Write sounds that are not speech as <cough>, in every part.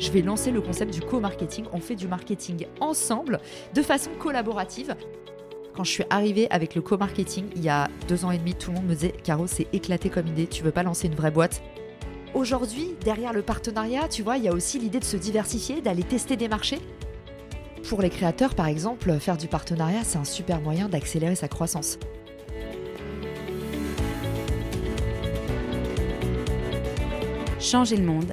je vais lancer le concept du co-marketing. On fait du marketing ensemble, de façon collaborative. Quand je suis arrivée avec le co-marketing, il y a deux ans et demi, tout le monde me disait Caro, c'est éclaté comme idée, tu veux pas lancer une vraie boîte Aujourd'hui, derrière le partenariat, tu vois, il y a aussi l'idée de se diversifier, d'aller tester des marchés. Pour les créateurs, par exemple, faire du partenariat, c'est un super moyen d'accélérer sa croissance. Changer le monde,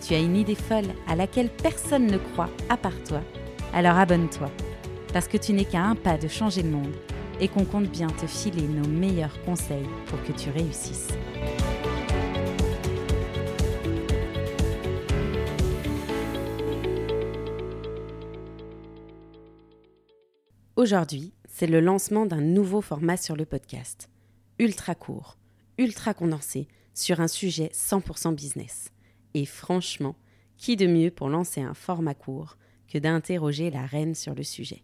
tu as une idée folle à laquelle personne ne croit à part toi, alors abonne-toi, parce que tu n'es qu'à un pas de changer le monde et qu'on compte bien te filer nos meilleurs conseils pour que tu réussisses. Aujourd'hui, c'est le lancement d'un nouveau format sur le podcast. Ultra court, ultra condensé, sur un sujet 100% business. Et franchement, qui de mieux pour lancer un format court que d'interroger la reine sur le sujet?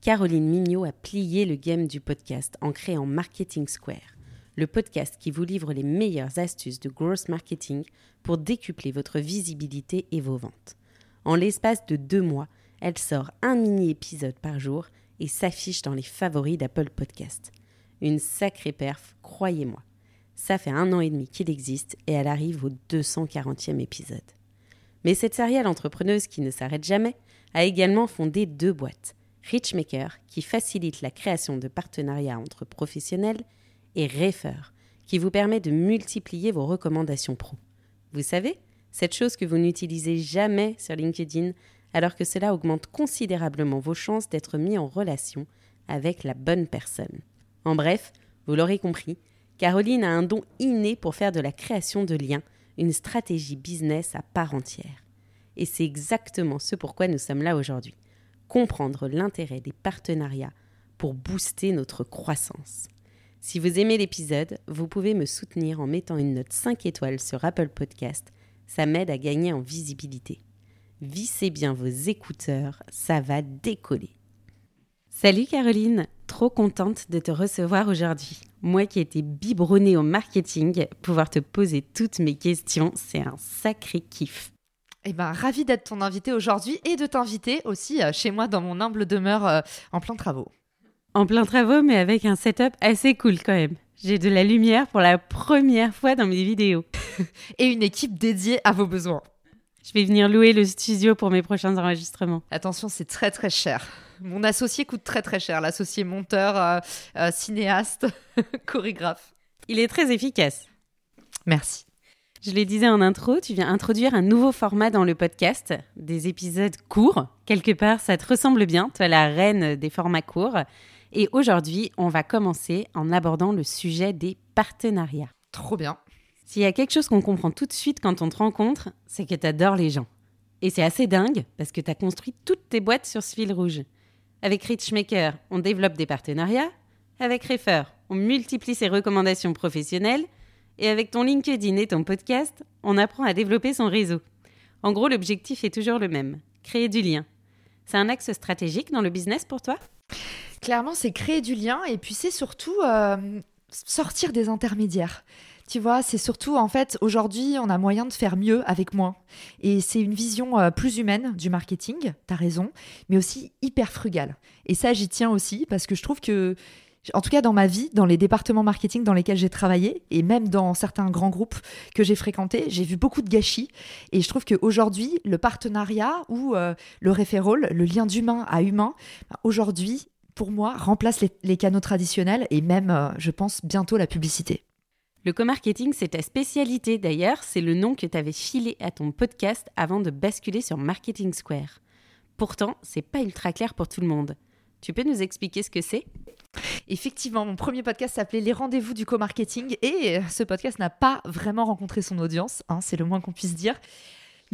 Caroline Mignot a plié le game du podcast en créant Marketing Square, le podcast qui vous livre les meilleures astuces de growth marketing pour décupler votre visibilité et vos ventes. En l'espace de deux mois, elle sort un mini-épisode par jour et s'affiche dans les favoris d'Apple Podcast. Une sacrée perf, croyez-moi. Ça fait un an et demi qu'il existe et elle arrive au 240e épisode. Mais cette seriale entrepreneuse qui ne s'arrête jamais a également fondé deux boîtes. Richmaker, qui facilite la création de partenariats entre professionnels, et Refer, qui vous permet de multiplier vos recommandations pro. Vous savez, cette chose que vous n'utilisez jamais sur LinkedIn, alors que cela augmente considérablement vos chances d'être mis en relation avec la bonne personne. En bref, vous l'aurez compris, Caroline a un don inné pour faire de la création de liens une stratégie business à part entière. Et c'est exactement ce pourquoi nous sommes là aujourd'hui comprendre l'intérêt des partenariats pour booster notre croissance. Si vous aimez l'épisode, vous pouvez me soutenir en mettant une note 5 étoiles sur Apple Podcast. Ça m'aide à gagner en visibilité. Vissez bien vos écouteurs, ça va décoller. Salut Caroline, trop contente de te recevoir aujourd'hui. Moi qui étais biberonnée au marketing, pouvoir te poser toutes mes questions, c'est un sacré kiff. Eh ben, ravi d'être ton invité aujourd'hui et de t'inviter aussi euh, chez moi dans mon humble demeure euh, en plein travaux. En plein travaux, mais avec un setup assez cool quand même. J'ai de la lumière pour la première fois dans mes vidéos. <laughs> et une équipe dédiée à vos besoins. Je vais venir louer le studio pour mes prochains enregistrements. Attention, c'est très très cher. Mon associé coûte très très cher. L'associé monteur, euh, cinéaste, <laughs> chorégraphe. Il est très efficace. Merci. Je le disais en intro, tu viens introduire un nouveau format dans le podcast, des épisodes courts. Quelque part, ça te ressemble bien, toi la reine des formats courts. Et aujourd'hui, on va commencer en abordant le sujet des partenariats. Trop bien. S'il y a quelque chose qu'on comprend tout de suite quand on te rencontre, c'est que tu adores les gens. Et c'est assez dingue parce que tu as construit toutes tes boîtes sur ce fil rouge. Avec Richmaker, on développe des partenariats. Avec Refer, on multiplie ses recommandations professionnelles. Et avec ton LinkedIn et ton podcast, on apprend à développer son réseau. En gros, l'objectif est toujours le même, créer du lien. C'est un axe stratégique dans le business pour toi? Clairement, c'est créer du lien et puis c'est surtout euh, sortir des intermédiaires. Tu vois, c'est surtout, en fait, aujourd'hui, on a moyen de faire mieux avec moins. Et c'est une vision euh, plus humaine du marketing, tu as raison, mais aussi hyper frugale. Et ça, j'y tiens aussi parce que je trouve que en tout cas dans ma vie, dans les départements marketing dans lesquels j'ai travaillé, et même dans certains grands groupes que j'ai fréquentés, j'ai vu beaucoup de gâchis. Et je trouve qu'aujourd'hui, le partenariat ou euh, le référol, le lien d'humain à humain, bah, aujourd'hui, pour moi, remplace les, canaux traditionnels et même, euh, je pense, bientôt la publicité. Le co-marketing, c'est ta spécialité d'ailleurs, c'est le nom que tu avais filé à ton podcast avant de basculer sur Marketing Square. Pourtant, c'est pas ultra clair pour tout le monde. Tu peux nous expliquer ce que c'est? Effectivement, mon premier podcast s'appelait Les rendez-vous du co-marketing et ce podcast n'a pas vraiment rencontré son audience, hein, c'est le moins qu'on puisse dire.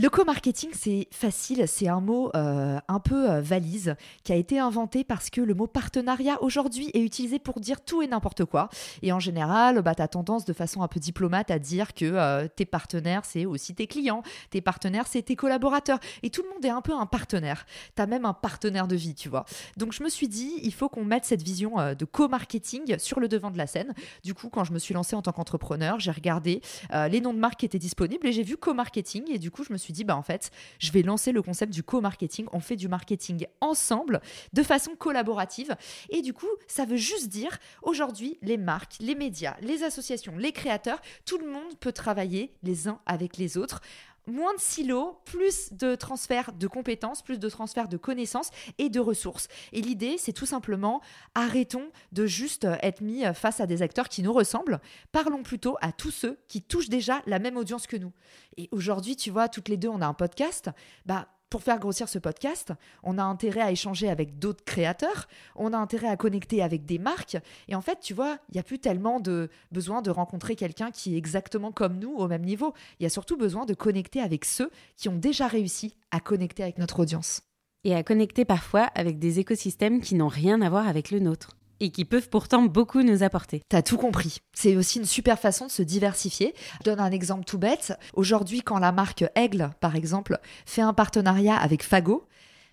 Le co-marketing, c'est facile, c'est un mot euh, un peu euh, valise qui a été inventé parce que le mot partenariat aujourd'hui est utilisé pour dire tout et n'importe quoi. Et en général, bah, tu as tendance de façon un peu diplomate à dire que euh, tes partenaires, c'est aussi tes clients, tes partenaires, c'est tes collaborateurs. Et tout le monde est un peu un partenaire. Tu as même un partenaire de vie, tu vois. Donc je me suis dit, il faut qu'on mette cette vision de co-marketing sur le devant de la scène. Du coup, quand je me suis lancée en tant qu'entrepreneur, j'ai regardé les noms de marques qui étaient disponibles et j'ai vu co-marketing. Et du coup, je me suis dit, bah en fait, je vais lancer le concept du co-marketing. On fait du marketing ensemble, de façon collaborative. Et du coup, ça veut juste dire, aujourd'hui, les marques, les médias, les associations, les créateurs, tout le monde peut travailler les uns avec les autres moins de silos, plus de transfert de compétences, plus de transfert de connaissances et de ressources. Et l'idée, c'est tout simplement arrêtons de juste être mis face à des acteurs qui nous ressemblent. Parlons plutôt à tous ceux qui touchent déjà la même audience que nous. Et aujourd'hui, tu vois, toutes les deux, on a un podcast. Bah, pour faire grossir ce podcast, on a intérêt à échanger avec d'autres créateurs, on a intérêt à connecter avec des marques. Et en fait, tu vois, il n'y a plus tellement de besoin de rencontrer quelqu'un qui est exactement comme nous au même niveau. Il y a surtout besoin de connecter avec ceux qui ont déjà réussi à connecter avec notre audience. Et à connecter parfois avec des écosystèmes qui n'ont rien à voir avec le nôtre et qui peuvent pourtant beaucoup nous apporter. T'as tout compris. C'est aussi une super façon de se diversifier. Je donne un exemple tout bête. Aujourd'hui, quand la marque Aigle, par exemple, fait un partenariat avec Fago,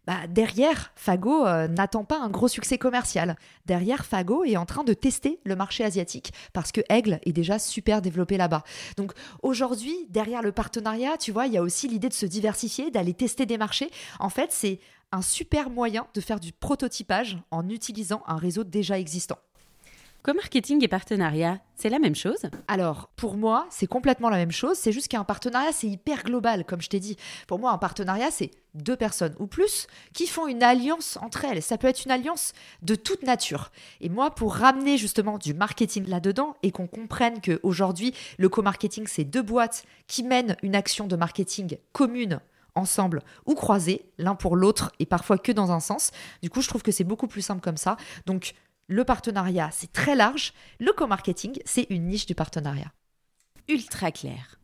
bah, derrière, Fago euh, n'attend pas un gros succès commercial. Derrière, Fago est en train de tester le marché asiatique parce que Aigle est déjà super développé là-bas. Donc aujourd'hui, derrière le partenariat, tu vois, il y a aussi l'idée de se diversifier, d'aller tester des marchés. En fait, c'est un super moyen de faire du prototypage en utilisant un réseau déjà existant. Co-marketing et partenariat, c'est la même chose? Alors, pour moi, c'est complètement la même chose. C'est juste qu'un partenariat, c'est hyper global, comme je t'ai dit. Pour moi, un partenariat, c'est deux personnes ou plus qui font une alliance entre elles. Ça peut être une alliance de toute nature. Et moi, pour ramener justement du marketing là-dedans et qu'on comprenne qu'aujourd'hui, le co-marketing, c'est deux boîtes qui mènent une action de marketing commune ensemble ou croisés, l'un pour l'autre et parfois que dans un sens. Du coup, je trouve que c'est beaucoup plus simple comme ça. Donc, le partenariat, c'est très large. Le co-marketing, c'est une niche du partenariat. Ultra clair.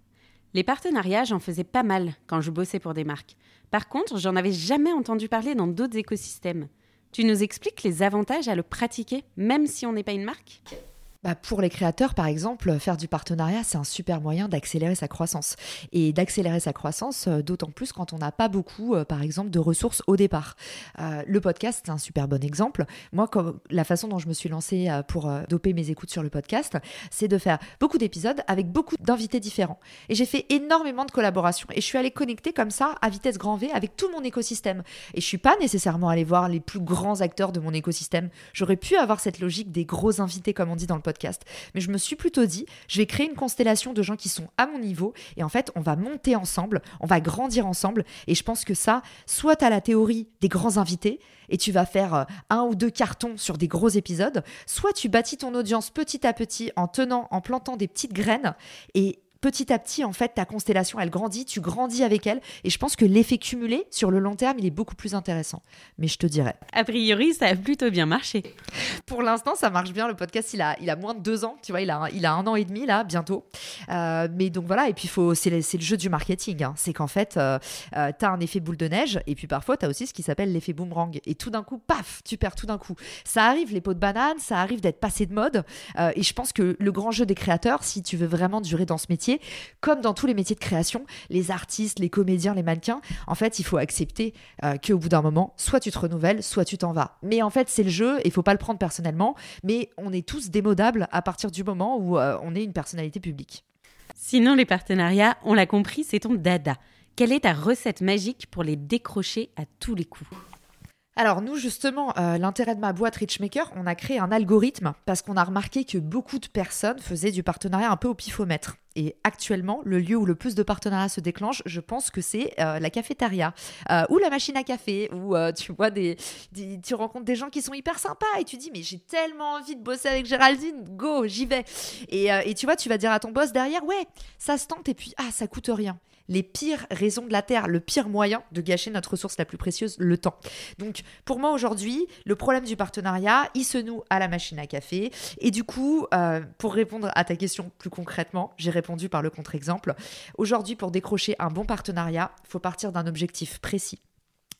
Les partenariats, j'en faisais pas mal quand je bossais pour des marques. Par contre, j'en avais jamais entendu parler dans d'autres écosystèmes. Tu nous expliques les avantages à le pratiquer, même si on n'est pas une marque? Bah, pour les créateurs, par exemple, faire du partenariat, c'est un super moyen d'accélérer sa croissance. Et d'accélérer sa croissance, euh, d'autant plus quand on n'a pas beaucoup, euh, par exemple, de ressources au départ. Euh, le podcast, c'est un super bon exemple. Moi, la façon dont je me suis lancée pour doper mes écoutes sur le podcast, c'est de faire beaucoup d'épisodes avec beaucoup d'invités différents. Et j'ai fait énormément de collaborations. Et je suis allée connecter comme ça, à vitesse grand V, avec tout mon écosystème. Et je suis pas nécessairement allée voir les plus grands acteurs de mon écosystème. J'aurais pu avoir cette logique des gros invités, comme on dit dans le podcast Mais je me suis plutôt dit, je vais créer une constellation de gens qui sont à mon niveau et en fait, on va monter ensemble, on va grandir ensemble. Et je pense que ça, soit tu as la théorie des grands invités et tu vas faire euh, un ou deux cartons sur des gros épisodes, soit tu bâtis ton audience petit à petit en tenant, en plantant des petites graines et petit à petit, en fait, ta constellation, elle grandit, tu grandis avec elle. Et je pense que l'effet cumulé, sur le long terme, il est beaucoup plus intéressant. Mais je te dirais. A priori, ça a plutôt bien marché. Pour l'instant, ça marche bien. Le podcast, il a, il a moins de deux ans. Tu vois, il a, il a un an et demi, là, bientôt. Euh, mais donc voilà. Et puis, c'est le, le, jeu du marketing. Hein. C'est qu'en fait, euh, euh, tu as un effet boule de neige. Et puis parfois, tu as aussi ce qui s'appelle l'effet boomerang. Et tout d'un coup, paf, tu perds tout d'un coup. Ça arrive, les pots de banane, ça arrive d'être passé de mode. et je pense que le grand jeu des créateurs, si tu veux vraiment durer dans ce métier, comme dans tous les métiers de création, les artistes, les comédiens, les mannequins, en fait, il faut accepter euh, qu'au bout d'un moment, soit tu te renouvelles, soit tu t'en vas. Mais en fait, c'est le jeu et il faut pas le prendre personnellement, mais on est tous démodables à partir du moment où euh, on est une personnalité publique. Sinon, les partenariats, on l'a compris, c'est ton dada. Quelle est ta recette magique pour les décrocher à tous les coups? Alors nous justement, euh, l'intérêt de ma boîte Richmaker, on a créé un algorithme parce qu'on a remarqué que beaucoup de personnes faisaient du partenariat un peu au pifomètre. Et actuellement, le lieu où le plus de partenariats se déclenchent, je pense que c'est euh, la cafétéria euh, ou la machine à café, où tu vois des, tu rencontres des gens qui sont hyper sympas et tu dis mais j'ai tellement envie de bosser avec Géraldine, go, j'y vais. Et, et tu vois, tu vas dire à ton boss derrière, ouais, ça se tente et puis ah, ça coûte rien les pires raisons de la Terre, le pire moyen de gâcher notre ressource la plus précieuse, le temps. Donc pour moi aujourd'hui, le problème du partenariat, il se noue à la machine à café. Et du coup, euh, pour répondre à ta question plus concrètement, j'ai répondu par le contre-exemple. Aujourd'hui, pour décrocher un bon partenariat, il faut partir d'un objectif précis.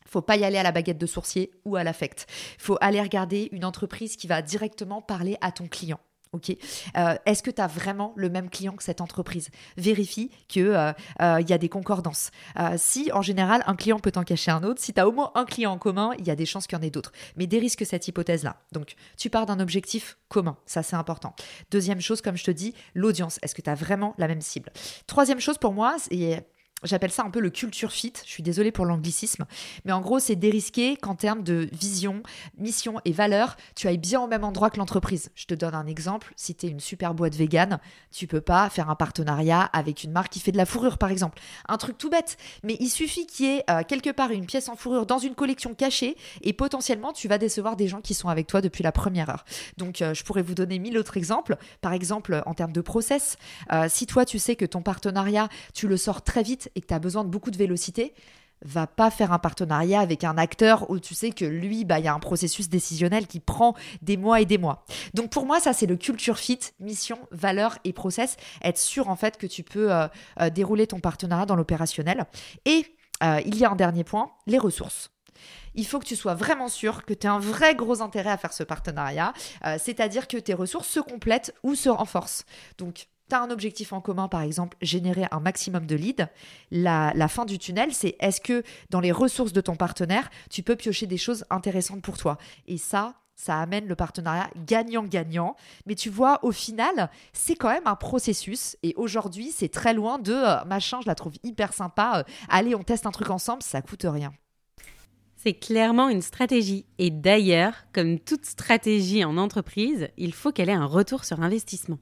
Faut pas y aller à la baguette de sourcier ou à l'affect. Faut aller regarder une entreprise qui va directement parler à ton client. Ok. Euh, est-ce que tu as vraiment le même client que cette entreprise? Vérifie qu'il euh, euh, y a des concordances. si en général un client peut en cacher un autre, si tu as au moins un client en commun, il y a des chances qu'il y en ait d'autres. Mais dérisque cette hypothèse-là. Donc tu pars d'un objectif commun, ça c'est important. Deuxième chose, comme je te dis, l'audience. Est-ce que tu as vraiment la même cible? Troisième chose pour moi, c'est J'appelle ça un peu le culture fit. Je suis désolée pour l'anglicisme. Mais en gros, c'est dérisqué qu'en termes de vision, mission et valeur, tu ailles bien au même endroit que l'entreprise. Je te donne un exemple. Si tu es une super boîte végane, tu peux pas faire un partenariat avec une marque qui fait de la fourrure, par exemple. Un truc tout bête. Mais il suffit qu'il y ait euh, quelque part une pièce en fourrure dans une collection cachée et potentiellement, tu vas décevoir des gens qui sont avec toi depuis la première heure. Donc, euh, je pourrais vous donner mille autres exemples. Par exemple, en termes de process, euh, si toi, tu sais que ton partenariat, tu le sors très vite et que tu as besoin de beaucoup de vélocité, va pas faire un partenariat avec un acteur où tu sais que lui, bah, il y a un processus décisionnel qui prend des mois et des mois. Donc pour moi, ça, c'est le culture fit, mission, valeur et process. Être sûr, en fait, que tu peux euh, euh, dérouler ton partenariat dans l'opérationnel. Et euh, il y a un dernier point, les ressources il faut que tu sois vraiment sûr que tu as un vrai gros intérêt à faire ce partenariat, c'est-à-dire que tes ressources se complètent ou se renforcent. Donc, un objectif en commun, par exemple, générer un maximum de leads. La, fin du tunnel, c'est est-ce que dans les ressources de ton partenaire, tu peux piocher des choses intéressantes pour toi? Et ça, ça amène le partenariat gagnant-gagnant. Mais tu vois, au final, c'est quand même un processus. Et aujourd'hui, c'est très loin de euh, machin, je la trouve hyper sympa. Euh, allez, on teste un truc ensemble, ça coûte rien. C'est clairement une stratégie. Et d'ailleurs, comme toute stratégie en entreprise, il faut qu'elle ait un retour sur investissement.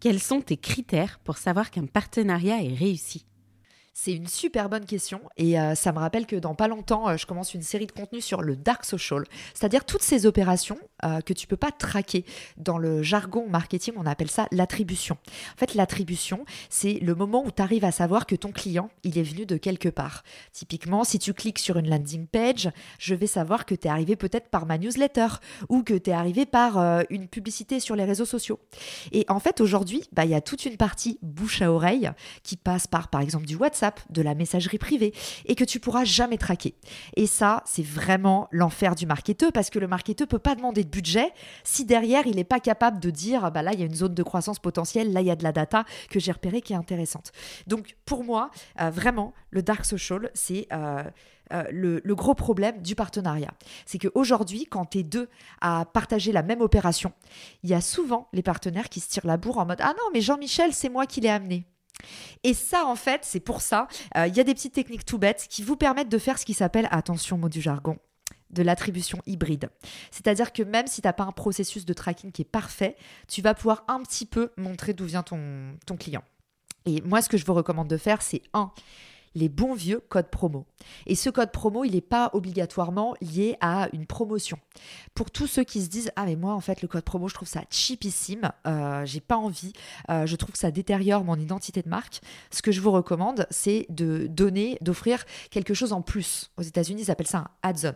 Quels sont tes critères pour savoir qu'un partenariat est réussi? C'est une super bonne question et euh, ça me rappelle que dans pas longtemps, euh, je commence une série de contenus sur le dark social, c'est-à-dire toutes ces opérations euh, que tu peux pas traquer. Dans le jargon marketing, on appelle ça l'attribution. En fait, l'attribution, c'est le moment où tu arrives à savoir que ton client, il est venu de quelque part. Typiquement, si tu cliques sur une landing page, je vais savoir que tu es arrivé peut-être par ma newsletter ou que tu es arrivé par une publicité sur les réseaux sociaux. Et en fait, aujourd'hui, bah, il y a toute une partie bouche à oreille qui passe par, par exemple, du WhatsApp de la messagerie privée et que tu pourras jamais traquer. Et ça, c'est vraiment l'enfer du marketeur parce que le marketeur peut pas demander de budget si derrière il n'est pas capable de dire bah là il y a une zone de croissance potentielle, là il y a de la data que j'ai repérée qui est intéressante. Donc pour moi, euh, vraiment, le dark social, c'est euh, euh, le, le, gros problème du partenariat. C'est qu'aujourd'hui, quand tu es deux à partager la même opération, il y a souvent les partenaires qui se tirent la bourre en mode Ah non, mais Jean-Michel, c'est moi qui l'ai amené. Et ça, en fait, c'est pour ça, euh, il y a des petites techniques tout bêtes qui vous permettent de faire ce qui s'appelle, attention mot du jargon, de l'attribution hybride. C'est-à-dire que même si tu n'as pas un processus de tracking qui est parfait, tu vas pouvoir un petit peu montrer d'où vient ton, ton client. Et moi, ce que je vous recommande de faire, c'est un, les bons vieux codes promo. Et ce code promo, il n'est pas obligatoirement lié à une promotion. Pour tous ceux qui se disent ah mais moi en fait le code promo je trouve ça cheapissime, euh, j'ai pas envie, euh, je trouve que ça détériore mon identité de marque. Ce que je vous recommande, c'est de donner, d'offrir quelque chose en plus. Aux États-Unis, ils appellent ça un add-on.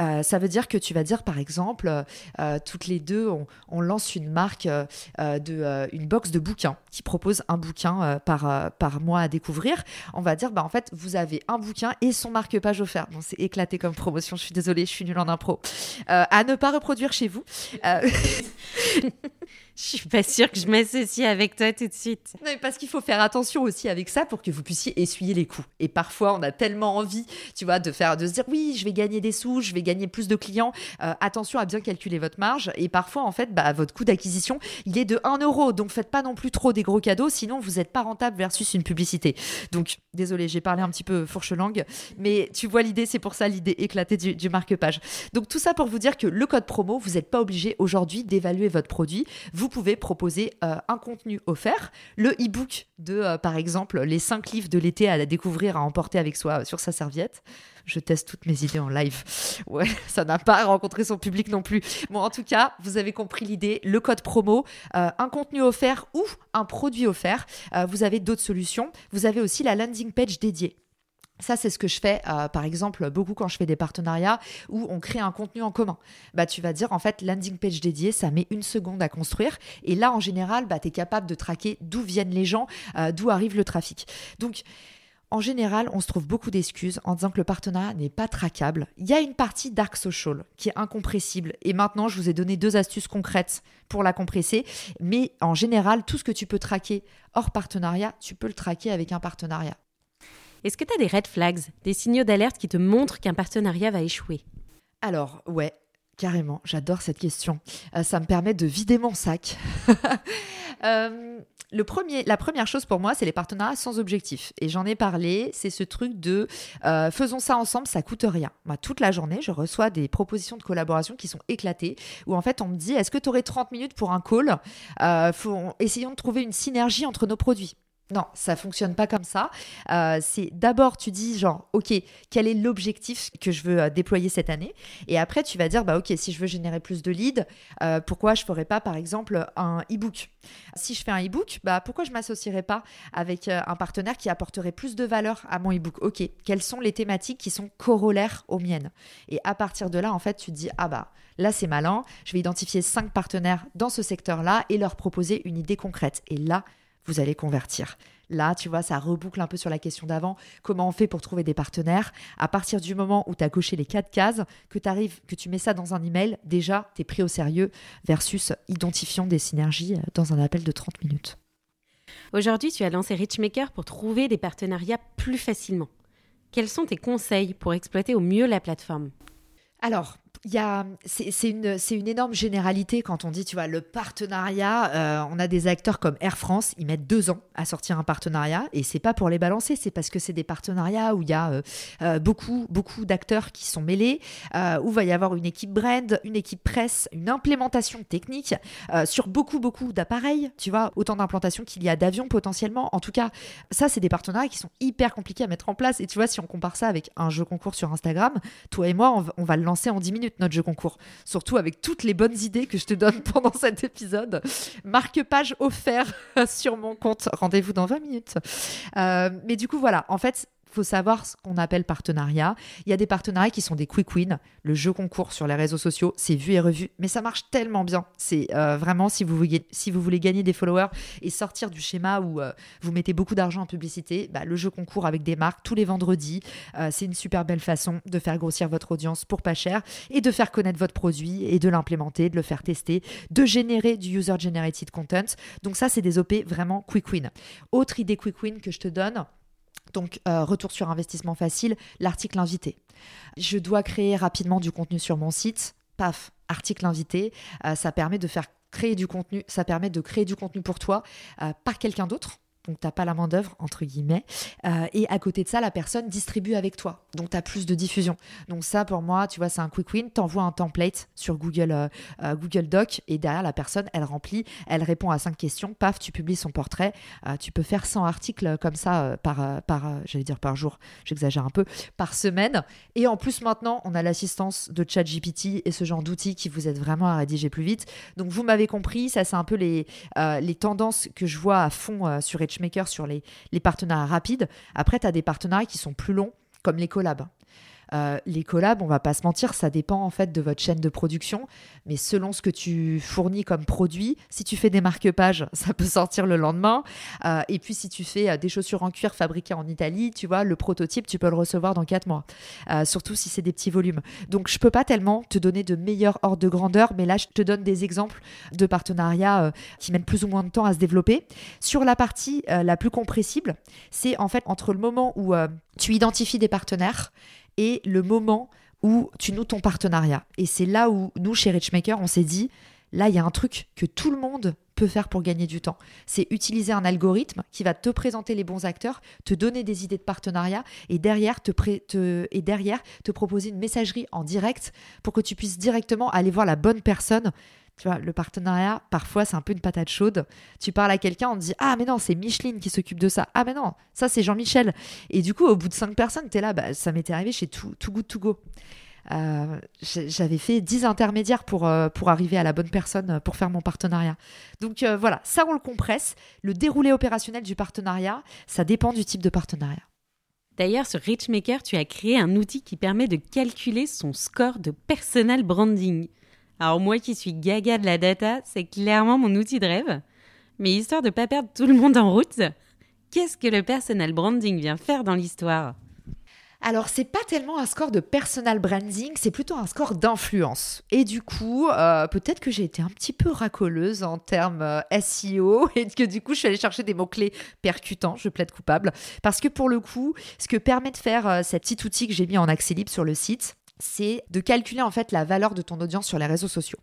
Euh, ça veut dire que tu vas dire, par exemple, euh, toutes les deux, on, lance une marque, euh, de, une box de bouquins qui propose un bouquin par, par mois à découvrir. On va dire, bah, en fait, vous avez un bouquin et son marque-page offert. Bon, c'est éclaté comme promotion, je suis désolée, je suis nulle en impro. à ne pas reproduire chez vous. <laughs> Je suis pas sûre que je m'associe avec toi tout de suite. Non, mais parce qu'il faut faire attention aussi avec ça pour que vous puissiez essuyer les coups. Et parfois, on a tellement envie, tu vois, de faire, de se dire oui, je vais gagner des sous, je vais gagner plus de clients. Euh, attention à bien calculer votre marge. Et parfois, en fait, bah, votre coût d'acquisition, il est de 1 euro. Donc, faites pas non plus trop des gros cadeaux, sinon vous n'êtes pas rentable versus une publicité. Donc, désolé, j'ai parlé un petit peu fourche langue, mais tu vois l'idée, c'est pour ça l'idée éclatée du, du marque-page. Donc, tout ça pour vous dire que le code promo, vous n'êtes pas obligé aujourd'hui d'évaluer votre produit vous pouvez proposer euh, un contenu offert, le e-book de, euh, par exemple, les 5 livres de l'été à découvrir, à emporter avec soi sur sa serviette. Je teste toutes mes idées en live. <laughs> Ouais, ça n'a pas rencontré son public non plus. Bon, en tout cas, vous avez compris l'idée. Le code promo, euh, un contenu offert ou un produit offert. vous avez d'autres solutions. Vous avez aussi la landing page dédiée. Ça, c'est ce que je fais, euh, par exemple, beaucoup quand je fais des partenariats où on crée un contenu en commun. Bah, tu vas dire, en fait, landing page dédié, ça met une seconde à construire. Et là, en général, bah, tu es capable de traquer d'où viennent les gens, euh, d'où arrive le trafic. Donc, en général, on se trouve beaucoup d'excuses en disant que le partenariat n'est pas traquable. Il y a une partie dark social qui est incompressible. Et maintenant, je vous ai donné deux astuces concrètes pour la compresser. Mais en général, tout ce que tu peux traquer hors partenariat, tu peux le traquer avec un partenariat. Est-ce que tu as des red flags, des signaux d'alerte qui te montrent qu'un partenariat va échouer? Alors, ouais, Carrément, j'adore cette question. Euh, ça me permet de vider mon sac. <laughs> Euh, la première chose pour moi, c'est les partenariats sans objectif. Et j'en ai parlé, c'est ce truc de euh, faisons ça ensemble, ça coûte rien. Moi, toute la journée, je reçois des propositions de collaboration qui sont éclatées, où en fait, on me dit, est-ce que tu aurais 30 minutes pour un call? Essayons de trouver une synergie entre nos produits. Non, ça fonctionne pas comme ça. Euh, c'est d'abord tu dis genre ok quel est l'objectif que je veux euh, déployer cette année? Et après tu vas dire bah ok si je veux générer plus de leads euh, pourquoi je ferais pas par exemple un e-book? Si je fais un e-book bah pourquoi je m'associerais pas avec un partenaire qui apporterait plus de valeur à mon e-book? Ok quelles sont les thématiques qui sont corollaires aux miennes? Et à partir de là en fait tu te dis ah bah là c'est malin je vais identifier cinq partenaires dans ce secteur là et leur proposer une idée concrète. Et là vous allez convertir. Là, tu vois, ça reboucle un peu sur la question d'avant. Comment on fait pour trouver des partenaires? À partir du moment où tu as coché les quatre cases, que tu arrives, que tu mets ça dans un email, déjà, tu es pris au sérieux versus identifiant des synergies dans un appel de 30 minutes. Aujourd'hui, tu as lancé Richmaker pour trouver des partenariats plus facilement. Quels sont tes conseils pour exploiter au mieux la plateforme? Alors, il y a, c'est une, une énorme généralité quand on dit, tu vois, le partenariat. Euh, on a des acteurs comme Air France, ils mettent deux ans à sortir un partenariat et c'est pas pour les balancer, c'est parce que c'est des partenariats où il y a euh, euh, beaucoup, beaucoup d'acteurs qui sont mêlés, où va y avoir une équipe brand, une équipe presse, une implémentation technique sur beaucoup, beaucoup d'appareils, tu vois, autant d'implantations qu'il y a d'avions potentiellement. En tout cas, ça, c'est des partenariats qui sont hyper compliqués à mettre en place. Et tu vois, si on compare ça avec un jeu concours sur Instagram, toi et moi, on va le lancer en 10 minutes notre jeu concours. Surtout avec toutes les bonnes idées que je te donne <laughs> pendant cet épisode. Marque-page offert <laughs> sur mon compte. Rendez-vous dans 20 minutes. Euh, mais du coup, voilà. En fait, faut savoir ce qu'on appelle partenariat. Il y a des partenariats qui sont des quick wins. Le jeu concours sur les réseaux sociaux, c'est vu et revu, mais ça marche tellement bien. C'est euh, vraiment si vous, voulez, si vous voulez gagner des followers et sortir du schéma où euh, vous mettez beaucoup d'argent en publicité, bah, le jeu concours avec des marques tous les vendredis, euh, c'est une super belle façon de faire grossir votre audience pour pas cher et de faire connaître votre produit et de l'implémenter, de le faire tester, de générer du user generated content. Donc ça, c'est des OP vraiment quick win. Autre idée quick win que je te donne, donc, euh, retour sur investissement facile, l'article invité. Je dois créer rapidement du contenu sur mon site. Paf, article invité. Euh, ça permet de faire créer du contenu. Ça permet de créer du contenu pour toi euh, par quelqu'un d'autre donc tu n'as pas la main d'œuvre, entre guillemets. Euh, et à côté de ça, la personne distribue avec toi, donc tu as plus de diffusion. Donc ça, pour moi, tu vois, c'est un quick win. Tu envoies un template sur Google, euh, euh, Google Doc, et derrière, la personne, elle remplit, elle répond à cinq questions, paf, tu publies son portrait. tu peux faire 100 articles comme ça par, par j'allais dire par jour, j'exagère un peu, par semaine. Et en plus, maintenant, on a l'assistance de ChatGPT et ce genre d'outils qui vous aident vraiment à rédiger plus vite. Donc vous m'avez compris, ça c'est un peu les, les tendances que je vois à fond sur Sur les, les partenariats rapides. Après, tu as des partenariats qui sont plus longs, comme les collabs. Euh, les collabs, on va pas se mentir, ça dépend en fait de votre chaîne de production, mais selon ce que tu fournis comme produit, si tu fais des marque-pages, <laughs> ça peut sortir le lendemain. Euh, et puis si tu fais euh, des chaussures en cuir fabriquées en Italie, tu vois, le prototype, tu peux le recevoir dans 4 mois. surtout si c'est des petits volumes. Donc je peux pas tellement te donner de meilleurs ordres de grandeur, mais là je te donne des exemples de partenariats qui mènent plus ou moins de temps à se développer. Sur la partie la plus compressible, c'est en fait entre le moment où tu identifies des partenaires et le moment où tu noues ton partenariat. Et c'est là où nous, chez Richmaker, on s'est dit, là, il y a un truc que tout le monde peut faire pour gagner du temps. C'est utiliser un algorithme qui va te présenter les bons acteurs, te donner des idées de partenariat et derrière te, et derrière te proposer une messagerie en direct pour que tu puisses directement aller voir la bonne personne tu vois, le partenariat, parfois, c'est un peu une patate chaude. Tu parles à quelqu'un, on te dit Ah, mais non, c'est Micheline qui s'occupe de ça. Ah, mais non, ça, c'est Jean-Michel. Et du coup, au bout de cinq personnes, tu es là, bah, ça m'était arrivé chez Too, Good To Go. Euh, j'avais fait 10 intermédiaires pour, euh, pour arriver à la bonne personne euh, pour faire mon partenariat. Donc voilà, ça on le compresse. Le déroulé opérationnel du partenariat, ça dépend du type de partenariat. D'ailleurs, sur Richmaker, tu as créé un outil qui permet de calculer son score de personal branding. Alors moi qui suis gaga de la data, c'est clairement mon outil de rêve. Mais histoire de pas perdre tout le monde en route, qu'est-ce que le personal branding vient faire dans l'histoire? Alors, c'est pas tellement un score de personal branding, c'est plutôt un score d'influence. Et du coup, euh, peut-être que j'ai été un petit peu racoleuse en termes euh, SEO <laughs> et que du coup, je suis allée chercher des mots-clés percutants, je plaide coupable. Parce que pour le coup, ce que permet de faire euh, cet petit outil que j'ai mis en accès libre sur le site, c'est de calculer en fait la valeur de ton audience sur les réseaux sociaux.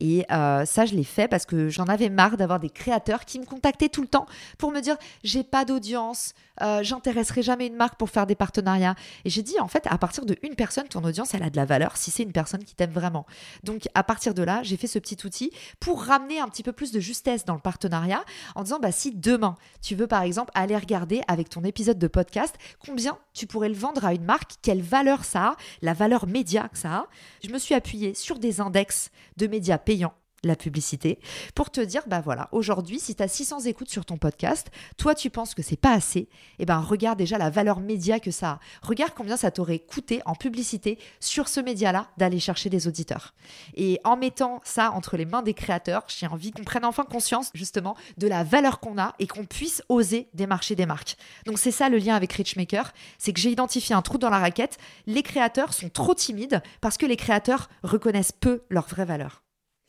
Et euh, ça, je l'ai fait parce que j'en avais marre d'avoir des créateurs qui me contactaient tout le temps pour me dire j'ai pas d'audience, euh, j'intéresserai jamais une marque pour faire des partenariats. Et j'ai dit en fait à partir de une personne, ton audience elle a de la valeur si c'est une personne qui t'aime vraiment. Donc à partir de là, j'ai fait ce petit outil pour ramener un petit peu plus de justesse dans le partenariat en disant bah si demain tu veux par exemple aller regarder avec ton épisode de podcast combien tu pourrais le vendre à une marque, quelle valeur ça a, la valeur médiatique que ça je me suis appuyée sur des index de médias payants la publicité pour te dire bah voilà aujourd'hui si tu as 600 écoutes sur ton podcast toi tu penses que c'est pas assez eh ben regarde déjà la valeur média que ça a. Regarde combien ça t'aurait coûté en publicité sur ce média là d'aller chercher des auditeurs. Et en mettant ça entre les mains des créateurs j'ai envie qu'on prenne enfin conscience justement de la valeur qu'on a et qu'on puisse oser démarcher des marques. Donc c'est ça le lien avec Richmaker c'est que j'ai identifié un trou dans la raquette. Les créateurs sont trop timides parce que les créateurs reconnaissent peu leur vraie valeur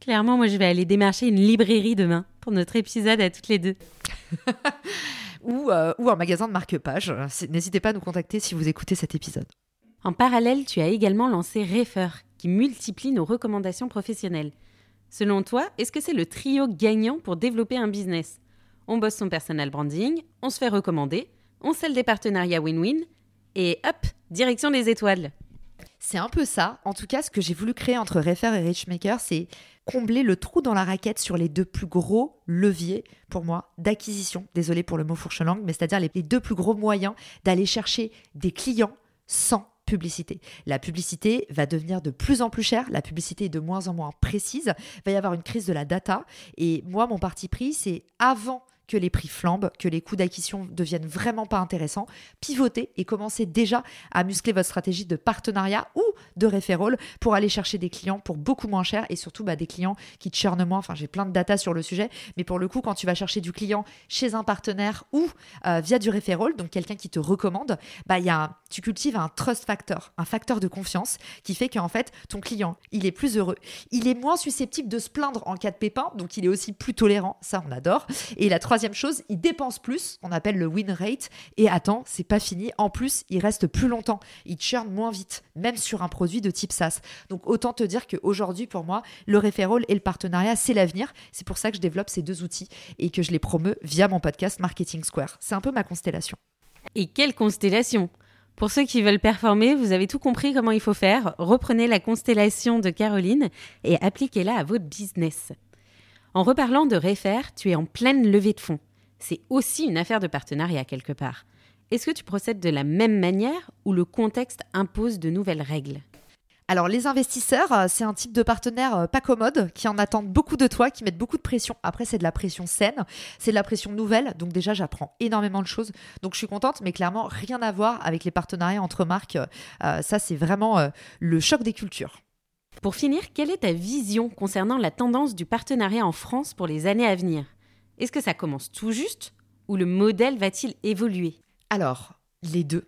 Clairement, moi, je vais aller démarcher une librairie demain pour notre épisode à toutes les deux. <laughs> ou, euh, ou un magasin de marque-page. N'hésitez pas à nous contacter si vous écoutez cet épisode. En parallèle, tu as également lancé Refer, qui multiplie nos recommandations professionnelles. Selon toi, est-ce que c'est le trio gagnant pour développer un business? On bosse son personal branding, on se fait recommander, on scelle des partenariats win-win, et hop, direction des étoiles. C'est un peu ça. En tout cas, ce que j'ai voulu créer entre Refer et Richmaker, c'est combler le trou dans la raquette sur les deux plus gros leviers, pour moi, d'acquisition. Désolé pour le mot fourche-langue, mais c'est-à-dire les, deux plus gros moyens d'aller chercher des clients sans publicité. La publicité va devenir de plus en plus chère, la publicité est de moins en moins précise, il va y avoir une crise de la data. Et moi, mon parti pris, c'est avant que les prix flambent, que les coûts d'acquisition deviennent vraiment pas intéressants, pivotez et commencez déjà à muscler votre stratégie de partenariat ou de referral pour aller chercher des clients pour beaucoup moins cher et surtout bah, des clients qui churnent moins. Enfin, j'ai plein de data sur le sujet, mais pour le coup, quand tu vas chercher du client chez un partenaire ou euh, via du referral, donc quelqu'un qui te recommande, bah, y a tu cultives un trust factor, un facteur de confiance qui fait qu'en fait, ton client, il est plus heureux, il est moins susceptible de se plaindre en cas de pépin, donc il est aussi plus tolérant, ça on adore. Et la troisième chose, il dépense plus, on appelle le win rate, et attends, c'est pas fini, en plus, il reste plus longtemps, il churn moins vite, même sur un produit de type SaaS. Donc autant te dire qu'aujourd'hui, pour moi, le referral et le partenariat, c'est l'avenir. C'est pour ça que je développe ces deux outils et que je les promeux via mon podcast Marketing Square. C'est un peu ma constellation. Et quelle constellation pour ceux qui veulent performer, vous avez tout compris comment il faut faire. Reprenez la constellation de Caroline et appliquez-la à votre business. En reparlant de Refer, tu es en pleine levée de fonds. C'est aussi une affaire de partenariat quelque part. Est-ce que tu procèdes de la même manière ou le contexte impose de nouvelles règles? Alors les investisseurs, euh, c'est un type de partenaire euh, pas commode, qui en attendent beaucoup de toi, qui mettent beaucoup de pression. Après, c'est de la pression saine, c'est de la pression nouvelle, donc déjà j'apprends énormément de choses. Donc je suis contente, mais clairement rien à voir avec les partenariats entre marques. Euh, ça, c'est vraiment le choc des cultures. Pour finir, quelle est ta vision concernant la tendance du partenariat en France pour les années à venir? Est-ce que ça commence tout juste ou le modèle va-t-il évoluer? Alors, les deux.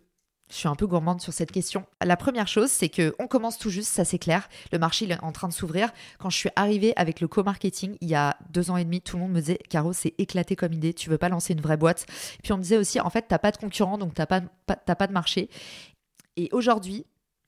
Je suis un peu gourmande sur cette question. La première chose, c'est que on commence tout juste, ça c'est clair. Le marché est en train de s'ouvrir. Quand je suis arrivée avec le co-marketing il y a deux ans et demi, tout le monde me disait Caro, c'est éclaté comme idée. Tu veux pas lancer une vraie boîte? puis on me disait aussi, en fait, t'as pas de concurrent, donc t'as pas, pas de marché. Et aujourd'hui,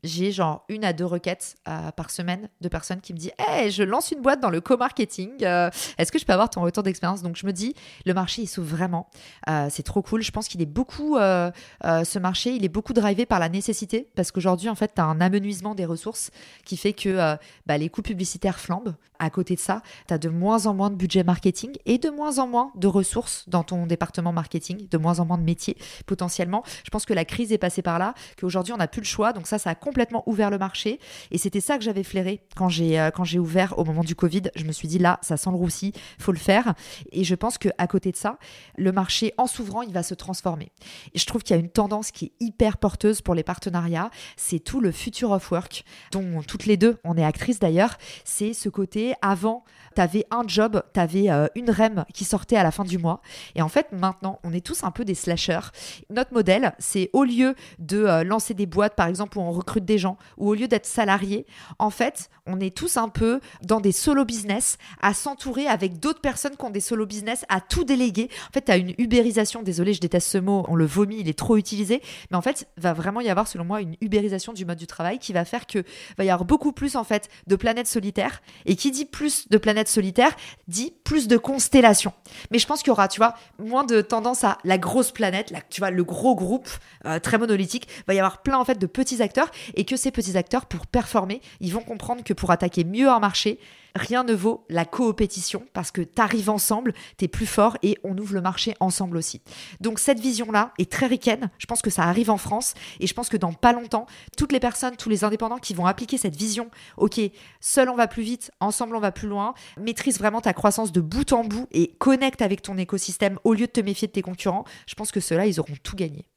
j'ai genre une à deux requêtes euh, par semaine de personnes qui me disent Hey, je lance une boîte dans le co-marketing. Euh, est-ce que je peux avoir ton retour d'expérience? Donc, je me dis Le marché, il s'ouvre vraiment. Euh, c'est trop cool. Je pense qu'il est beaucoup, ce marché, il est beaucoup drivé par la nécessité parce qu'aujourd'hui, en fait, tu as un amenuisement des ressources qui fait que bah, les coûts publicitaires flambent. À côté de ça, tu as de moins en moins de budget marketing et de moins en moins de ressources dans ton département marketing, de moins en moins de métiers potentiellement. Je pense que la crise est passée par là, qu'aujourd'hui, on n'a plus le choix. Donc, ça, ça a complètement ouvert le marché. Et c'était ça que j'avais flairé quand j'ai euh, quand j'ai ouvert au moment du Covid. Je me suis dit là, ça sent le roussi, faut le faire. Et je pense que à côté de ça, le marché en s'ouvrant, il va se transformer. Je trouve qu'il y a une tendance qui est hyper porteuse pour les partenariats, c'est tout le future of work dont toutes les deux, on est actrices d'ailleurs. C'est ce côté avant tu avais un job, tu avais euh, une REM qui sortait à la fin du mois. Et en fait, maintenant, on est tous un peu des slashers. Notre modèle, c'est au lieu de euh, lancer des boîtes, par exemple, où on recrute des gens, ou au lieu d'être salarié, en fait, on est tous un peu dans des solo business, à s'entourer avec d'autres personnes qui ont des solo business, à tout déléguer. En fait, tu as une ubérisation, désolé, je déteste ce mot, on le vomit, il est trop utilisé, mais en fait, va vraiment y avoir, selon moi, une ubérisation du mode du travail qui va faire que va y avoir beaucoup plus, en fait, de planètes solitaires. Et qui dit plus de planètes solitaire dit plus de constellations. Mais je pense qu'il y aura, tu vois, moins de tendance à la grosse planète, tu vois, le gros groupe euh, très monolithique. Va y avoir plein en fait de petits acteurs et que ces petits acteurs, pour performer, ils vont comprendre que pour attaquer mieux un marché, rien ne vaut la coopétition parce que tu arrives ensemble, tu es plus fort et on ouvre le marché ensemble aussi. Donc cette vision-là est très ricaine. Je pense que ça arrive en France et je pense que dans pas longtemps, toutes les personnes, tous les indépendants qui vont appliquer cette vision, ok, seul on va plus vite, ensemble on va plus loin, maîtrise vraiment ta croissance de bout en bout et connecte avec ton écosystème au lieu de te méfier de tes concurrents, je pense que ceux-là, ils auront tout gagné.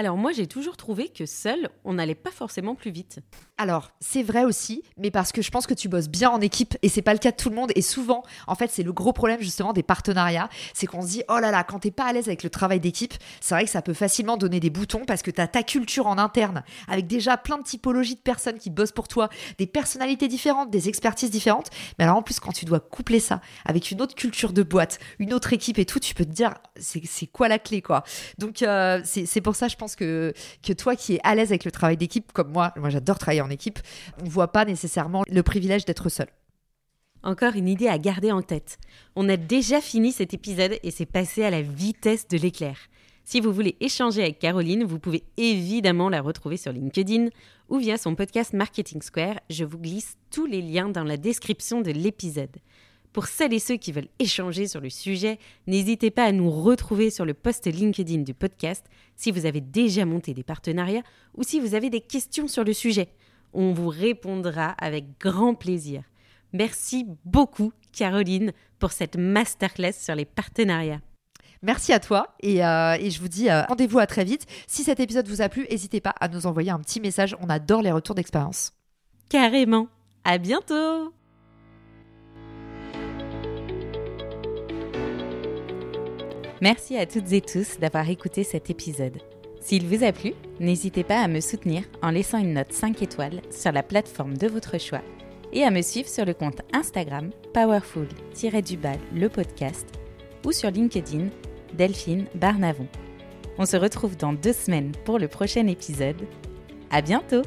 Alors moi, j'ai toujours trouvé que seul, on n'allait pas forcément plus vite. Alors, c'est vrai aussi, mais parce que je pense que tu bosses bien en équipe et c'est pas le cas de tout le monde. Et souvent, en fait, c'est le gros problème justement des partenariats. C'est qu'on se dit, oh là là, quand t'es pas à l'aise avec le travail d'équipe, c'est vrai que ça peut facilement donner des boutons parce que t'as ta culture en interne avec déjà plein de typologies de personnes qui bossent pour toi, des personnalités différentes, des expertises différentes. Mais alors en plus, quand tu dois coupler ça avec une autre culture de boîte, une autre équipe et tout, tu peux te dire, c'est quoi la clé quoi? Donc, euh, c'est pour ça, je pense que, que toi qui es à l'aise avec le travail d'équipe, comme moi, moi j'adore travailler en équipe, on ne voit pas nécessairement le privilège d'être seul. Encore une idée à garder en tête. On a déjà fini cet épisode et c'est passé à la vitesse de l'éclair. Si vous voulez échanger avec Caroline, vous pouvez évidemment la retrouver sur LinkedIn ou via son podcast Marketing Square. Je vous glisse tous les liens dans la description de l'épisode. Pour celles et ceux qui veulent échanger sur le sujet, n'hésitez pas à nous retrouver sur le post LinkedIn du podcast si vous avez déjà monté des partenariats ou si vous avez des questions sur le sujet. On vous répondra avec grand plaisir. Merci beaucoup, Caroline, pour cette masterclass sur les partenariats. Merci à toi et, euh, je vous dis euh, rendez-vous à très vite. Si cet épisode vous a plu, n'hésitez pas à nous envoyer un petit message. On adore les retours d'expérience. Carrément. À bientôt. Merci à toutes et tous d'avoir écouté cet épisode. S'il vous a plu, n'hésitez pas à me soutenir en laissant une note 5 étoiles sur la plateforme de votre choix et à me suivre sur le compte Instagram powerful-du-bal le podcast ou sur LinkedIn Delphine Barnavon. On se retrouve dans deux semaines pour le prochain épisode. À bientôt!